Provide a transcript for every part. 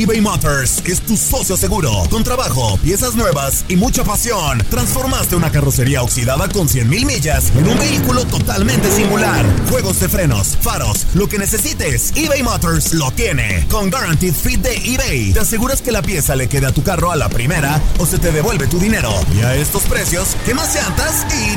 eBay Motors es tu socio seguro. Con trabajo, piezas nuevas y mucha pasión, transformaste una carrocería oxidada con 100 mil millas en un vehículo totalmente singular. Juegos de frenos, faros, lo que necesites, eBay Motors lo tiene. Con Guaranteed Fit de eBay, te aseguras que la pieza le quede a tu carro a la primera o se te devuelve tu dinero. Y a estos precios, ¿qué más llantas y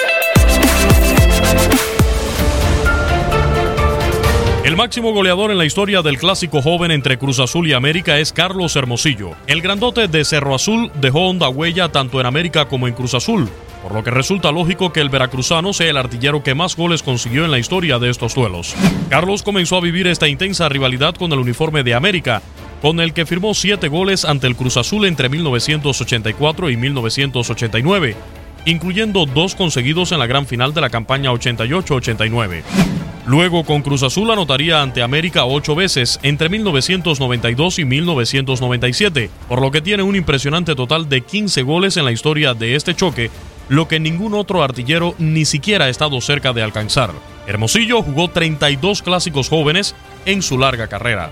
El máximo goleador en la historia del clásico joven entre Cruz Azul y América es Carlos Hermosillo. El grandote de Cerro Azul dejó honda huella tanto en América como en Cruz Azul, por lo que resulta lógico que el veracruzano sea el artillero que más goles consiguió en la historia de estos duelos. Carlos comenzó a vivir esta intensa rivalidad con el uniforme de América, con el que firmó siete goles ante el Cruz Azul entre 1984 y 1989, incluyendo dos conseguidos en la gran final de la campaña 88-89. Luego con Cruz Azul anotaría ante América ocho veces entre 1992 y 1997, por lo que tiene un impresionante total de 15 goles en la historia de este choque, lo que ningún otro artillero ni siquiera ha estado cerca de alcanzar. Hermosillo jugó 32 clásicos jóvenes en su larga carrera.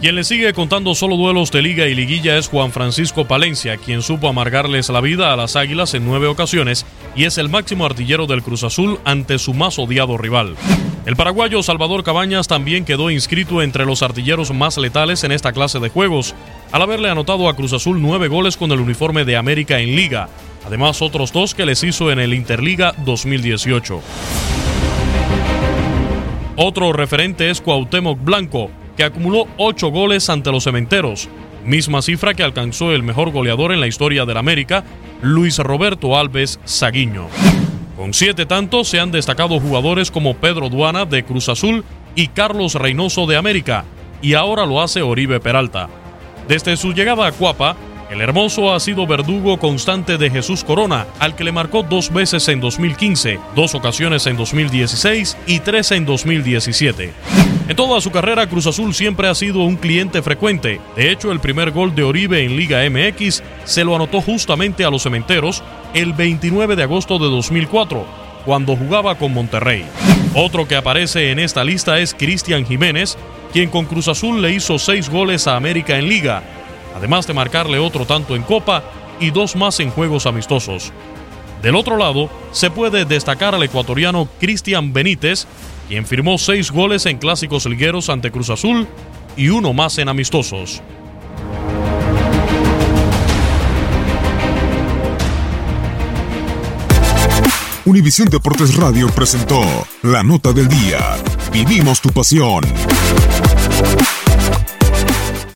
Quien le sigue contando solo duelos de liga y liguilla es Juan Francisco Palencia, quien supo amargarles la vida a las Águilas en nueve ocasiones y es el máximo artillero del Cruz Azul ante su más odiado rival. El paraguayo Salvador Cabañas también quedó inscrito entre los artilleros más letales en esta clase de juegos, al haberle anotado a Cruz Azul nueve goles con el uniforme de América en liga, además otros dos que les hizo en el Interliga 2018. Otro referente es Cuauhtémoc Blanco, que acumuló ocho goles ante los cementeros, misma cifra que alcanzó el mejor goleador en la historia del América, Luis Roberto Alves Saguiño. Con siete tantos se han destacado jugadores como Pedro Duana de Cruz Azul y Carlos Reynoso de América, y ahora lo hace Oribe Peralta. Desde su llegada a Cuapa, el hermoso ha sido verdugo constante de Jesús Corona, al que le marcó dos veces en 2015, dos ocasiones en 2016 y tres en 2017. En toda su carrera, Cruz Azul siempre ha sido un cliente frecuente. De hecho, el primer gol de Oribe en Liga MX se lo anotó justamente a los cementeros el 29 de agosto de 2004, cuando jugaba con Monterrey. Otro que aparece en esta lista es Cristian Jiménez, quien con Cruz Azul le hizo seis goles a América en Liga, además de marcarle otro tanto en Copa y dos más en juegos amistosos. Del otro lado, se puede destacar al ecuatoriano Cristian Benítez, quien firmó seis goles en clásicos ligueros ante Cruz Azul y uno más en amistosos. Univisión Deportes Radio presentó La Nota del Día. Vivimos tu pasión.